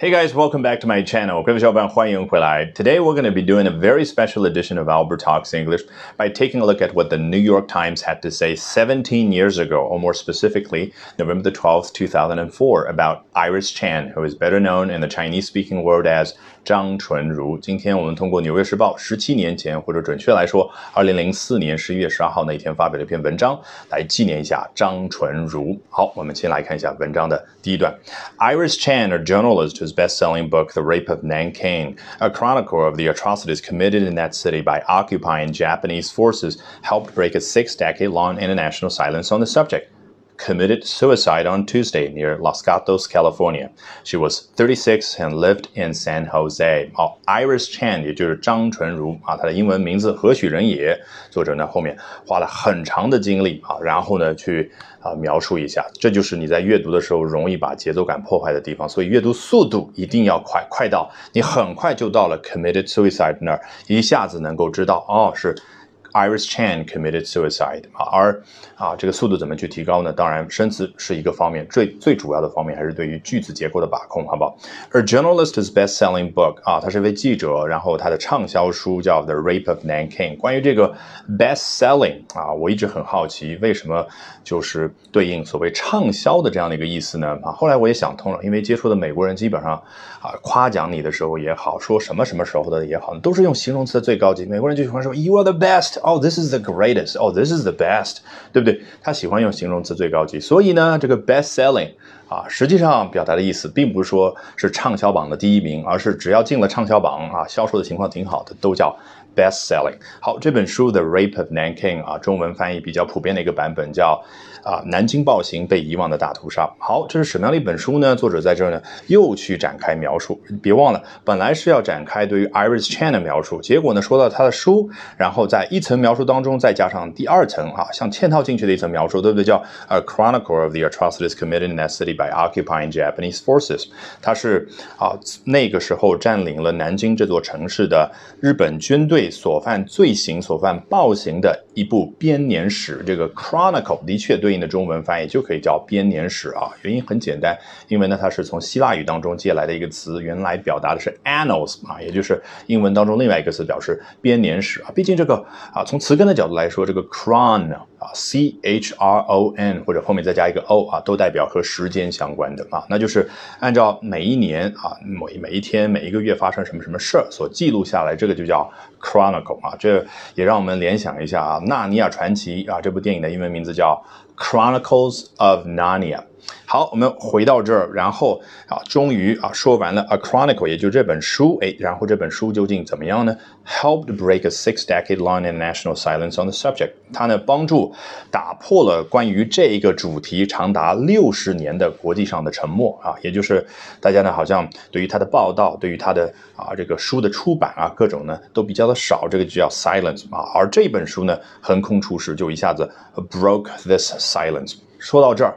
Hey guys, welcome back to my channel. 各位小伙伴，欢迎回来。Today we're going to be doing a very special edition of Albert Talks English by taking a look at what the New York Times had to say 17 years ago, or more specifically, November the 12th, 2004, about Iris Chan, who is better known in the Chinese-speaking world as 张纯如。今天我们通过《纽约时报》十七年前，或者准确来说，二零零四年十一月十二号那一天发表了一篇文章，来纪念一下张纯如。好，我们先来看一下文章的第一段。Iris Chan, a journalist whose best-selling book, The Rape of Nanking, a chronicle of the atrocities committed in that city by occupying Japanese forces, helped break a six-decade-long international silence on the subject committed suicide on Tuesday near Los Gatos, California. She was 36 and lived in San Jose. 好，Iris Chan 也就是张纯如啊，她的英文名字何许人也？作者呢后面花了很长的精力啊，然后呢去啊描述一下，这就是你在阅读的时候容易把节奏感破坏的地方。所以阅读速度一定要快，快到你很快就到了 committed suicide 那儿，一下子能够知道哦是。Iris Chan committed suicide 啊，而啊这个速度怎么去提高呢？当然，生词是一个方面，最最主要的方面还是对于句子结构的把控，好不好？A journalist's best-selling book 啊，他是一位记者，然后他的畅销书叫《The Rape of Nanking》。关于这个 best-selling 啊，我一直很好奇，为什么就是对应所谓畅销的这样的一个意思呢？啊，后来我也想通了，因为接触的美国人基本上啊夸奖你的时候也好，说什么什么时候的也好，都是用形容词的最高级。美国人就喜欢说 You are the best。哦，this is the greatest，哦，this is the best，对不对？他喜欢用形容词最高级，所以呢，这个 best selling 啊，实际上表达的意思并不是说是畅销榜的第一名，而是只要进了畅销榜啊，销售的情况挺好的，都叫 best selling。好，这本书《The Rape of Nanking》啊，中文翻译比较普遍的一个版本叫。啊，南京暴行被遗忘的大屠杀。好，这是什么样的一本书呢？作者在这儿呢又去展开描述。别忘了，本来是要展开对于 Iris Chan 的描述，结果呢说到他的书，然后在一层描述当中再加上第二层啊，像嵌套进去的一层描述，对不对？叫 A Chronicle of the Atrocities Committed in that City by Occupying Japanese Forces。它是啊那个时候占领了南京这座城市的日本军队所犯罪行、所犯暴行的一部编年史。这个 Chronicle 的确对。应的中文翻译就可以叫编年史啊，原因很简单，因为呢它是从希腊语当中借来的一个词，原来表达的是 annals 啊，也就是英文当中另外一个词表示编年史啊。毕竟这个啊从词根的角度来说，这个 chron 啊 c h r o n 或者后面再加一个 o 啊，都代表和时间相关的啊，那就是按照每一年啊每每一天每一个月发生什么什么事儿所记录下来，这个就叫 chronicle 啊。这也让我们联想一下啊，《纳尼亚传奇》啊这部电影的英文名字叫。Chronicles of Narnia。好，我们回到这儿，然后啊，终于啊说完了 A Chronicle，也就这本书。哎，然后这本书究竟怎么样呢？Helped break a six-decade-long international silence on the subject。它呢帮助打破了关于这一个主题长达六十年的国际上的沉默啊，也就是大家呢好像对于它的报道，对于它的啊这个书的出版啊各种呢都比较的少，这个就叫 silence 啊。而这本书呢横空出世，就一下子 broke this silence。说到这儿。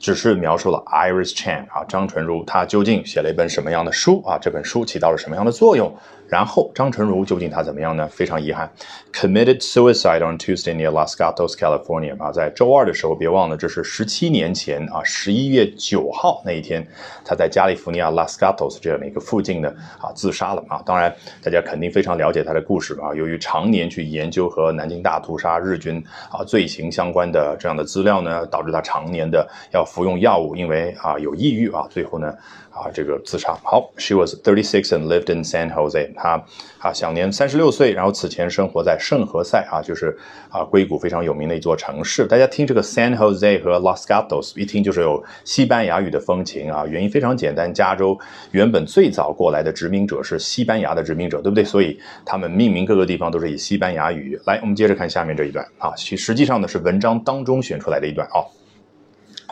只是描述了 Iris Chan 啊，张纯如，她究竟写了一本什么样的书啊？这本书起到了什么样的作用？然后张纯如究竟她怎么样呢？非常遗憾，committed suicide on Tuesday near Los Gatos, California 啊，在周二的时候，别忘了这是十七年前啊，十一月九号那一天，她在加利福尼亚 Los Gatos 这样的一个附近呢啊自杀了啊。当然，大家肯定非常了解她的故事啊，由于常年去研究和南京大屠杀日军啊罪行相关的这样的资料呢，导致她常年的要。服用药物，因为啊有抑郁啊，最后呢啊这个自杀。好，She was thirty six and lived in San Jose。他啊享年三十六岁，然后此前生活在圣何塞啊，就是啊硅谷非常有名的一座城市。大家听这个 San Jose 和 Los Gatos，一听就是有西班牙语的风情啊。原因非常简单，加州原本最早过来的殖民者是西班牙的殖民者，对不对？所以他们命名各个地方都是以西班牙语。来，我们接着看下面这一段啊，其实际上呢是文章当中选出来的一段啊。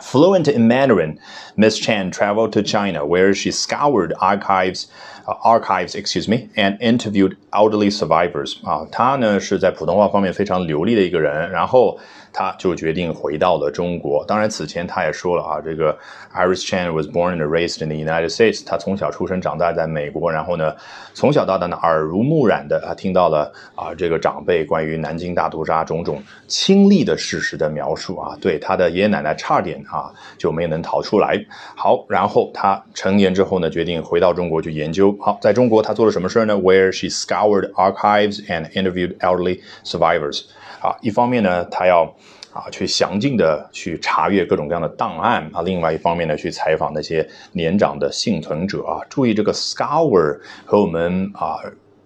Fluent in Mandarin, Miss Chan traveled to China, where she scoured archives, uh, archives, excuse me, and interviewed elderly survivors. 啊，她呢是在普通话方面非常流利的一个人，然后他就决定回到了中国。当然，此前他也说了啊，这个 Iris Chan was born and raised in the United States。他从小出生长大在美国，然后呢，从小到大呢耳濡目染的啊，听到了啊这个长辈关于南京大屠杀种种亲历的事实的描述啊，对他的爷爷奶奶差点啊，就没能逃出来。好，然后他成年之后呢，决定回到中国去研究。好，在中国他做了什么事儿呢？Where she scoured archives and interviewed elderly survivors。啊，一方面呢，他要啊去详尽的去查阅各种各样的档案啊，另外一方面呢，去采访那些年长的幸存者啊。注意这个 scour 和我们啊。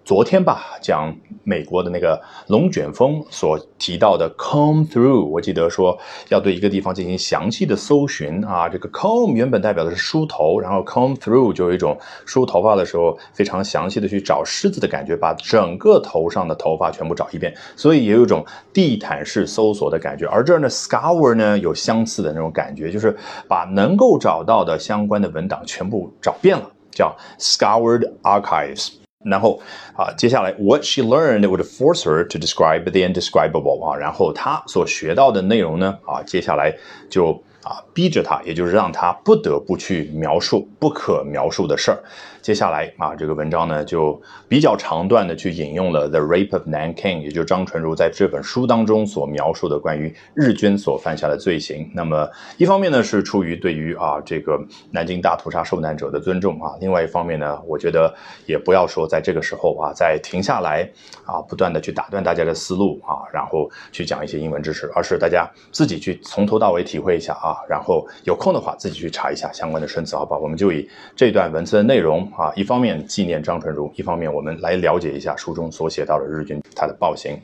昨天吧，讲美国的那个龙卷风所提到的 comb through，我记得说要对一个地方进行详细的搜寻啊。这个 comb 原本代表的是梳头，然后 comb through 就有一种梳头发的时候非常详细的去找虱子的感觉，把整个头上的头发全部找一遍，所以也有一种地毯式搜索的感觉。而这儿呢，scour 呢有相似的那种感觉，就是把能够找到的相关的文档全部找遍了，叫 scoured archives。然后啊，接下来 what she learned would force her to describe the indescribable 啊，然后她所学到的内容呢啊，接下来就啊逼着她，也就是让她不得不去描述不可描述的事儿。接下来啊，这个文章呢就比较长段的去引用了《The Rape of Nanking》，也就是张纯如在这本书当中所描述的关于日军所犯下的罪行。那么一方面呢是出于对于啊这个南京大屠杀受难者的尊重啊，另外一方面呢，我觉得也不要说在这个时候啊再停下来啊不断的去打断大家的思路啊，然后去讲一些英文知识，而是大家自己去从头到尾体会一下啊，然后有空的话自己去查一下相关的生词，好不好？我们就以这段文字的内容。啊，一方面纪念张纯如，一方面我们来了解一下书中所写到的日军他的暴行。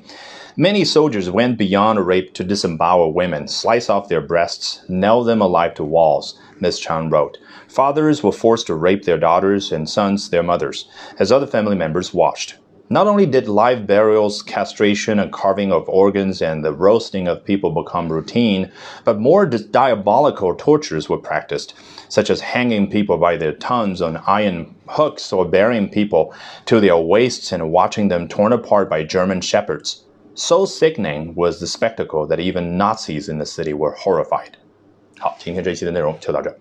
Many soldiers went beyond rape to disembowel women, slice off their breasts, nail them alive to walls, Miss Chan wrote. Fathers were forced to rape their daughters and sons their mothers, as other family members watched. Not only did live burials, castration, and carving of organs and the roasting of people become routine, but more diabolical tortures were practiced, such as hanging people by their tongues on iron hooks or burying people to their waists and watching them torn apart by German shepherds. So sickening was the spectacle that even Nazis in the city were horrified. 好，今天这一期的内容就到这。